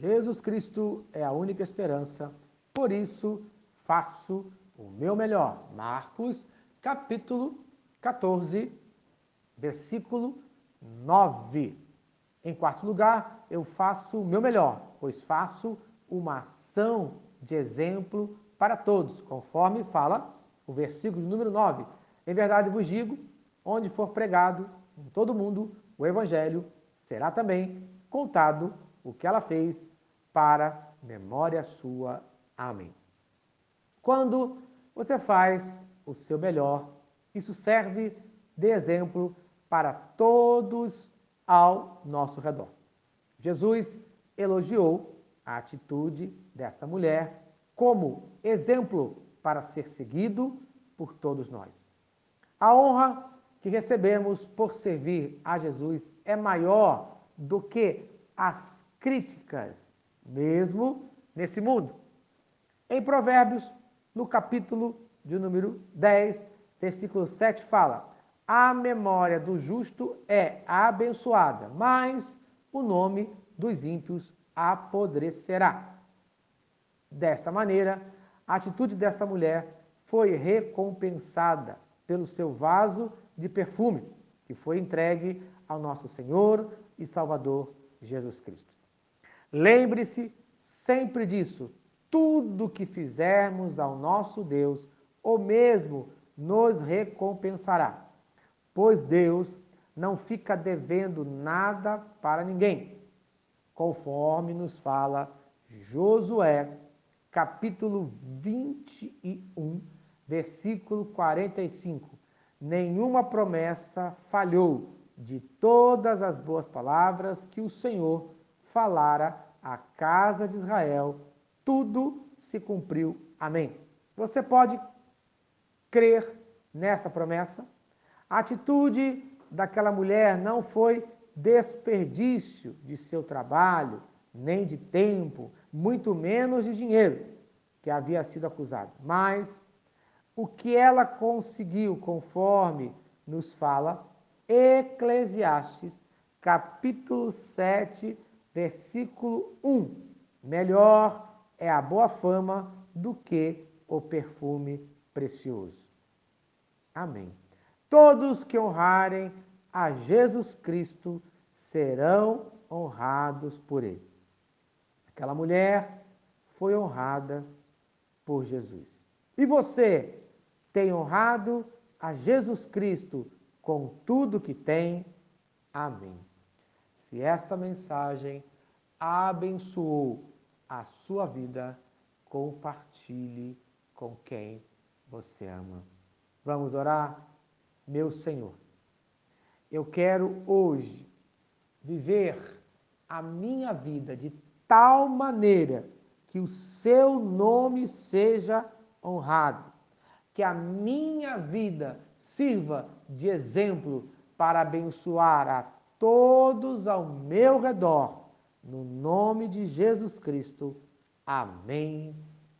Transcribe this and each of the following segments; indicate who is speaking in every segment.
Speaker 1: Jesus Cristo é a única esperança, por isso faço o meu melhor. Marcos, capítulo 14, versículo 9. Em quarto lugar, eu faço o meu melhor, pois faço uma ação de exemplo para todos, conforme fala o versículo número 9. Em verdade vos digo, onde for pregado em todo mundo o evangelho, será também contado o que ela fez para memória sua. Amém. Quando você faz o seu melhor, isso serve de exemplo para todos ao nosso redor. Jesus elogiou a atitude dessa mulher como exemplo para ser seguido por todos nós. A honra que recebemos por servir a Jesus é maior do que as críticas, mesmo nesse mundo. Em Provérbios, no capítulo de número 10, versículo 7, fala: A memória do justo é abençoada, mas o nome dos ímpios apodrecerá. Desta maneira, a atitude dessa mulher foi recompensada pelo seu vaso de perfume, que foi entregue ao nosso Senhor e Salvador Jesus Cristo. Lembre-se sempre disso. Tudo que fizermos ao nosso Deus, o mesmo nos recompensará, pois Deus não fica devendo nada para ninguém, conforme nos fala Josué, capítulo 21, versículo 45. Nenhuma promessa falhou de todas as boas palavras que o Senhor falara à casa de Israel, tudo se cumpriu. Amém. Você pode crer nessa promessa? A atitude daquela mulher não foi desperdício de seu trabalho, nem de tempo, muito menos de dinheiro, que havia sido acusado. Mas o que ela conseguiu, conforme nos fala Eclesiastes, capítulo 7, versículo 1. Melhor é a boa fama do que o perfume precioso. Amém. Todos que honrarem a Jesus Cristo serão honrados por ele. Aquela mulher foi honrada por Jesus. E você tem honrado a Jesus Cristo com tudo que tem? Amém. Se esta mensagem abençoou a sua vida, compartilhe com quem você ama. Vamos orar? Meu Senhor, eu quero hoje viver a minha vida de tal maneira que o seu nome seja honrado, que a minha vida sirva de exemplo para abençoar a todos ao meu redor, no nome de Jesus Cristo. Amém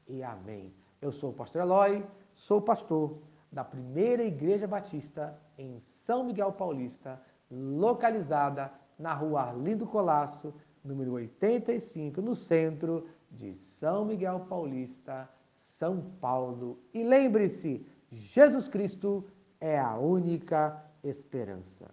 Speaker 1: e amém. Eu sou o pastor Eloy, sou pastor da Primeira Igreja Batista em São Miguel Paulista, localizada na rua Arlindo Colasso, número 85, no centro de São Miguel Paulista, São Paulo. E lembre-se, Jesus Cristo é a única esperança.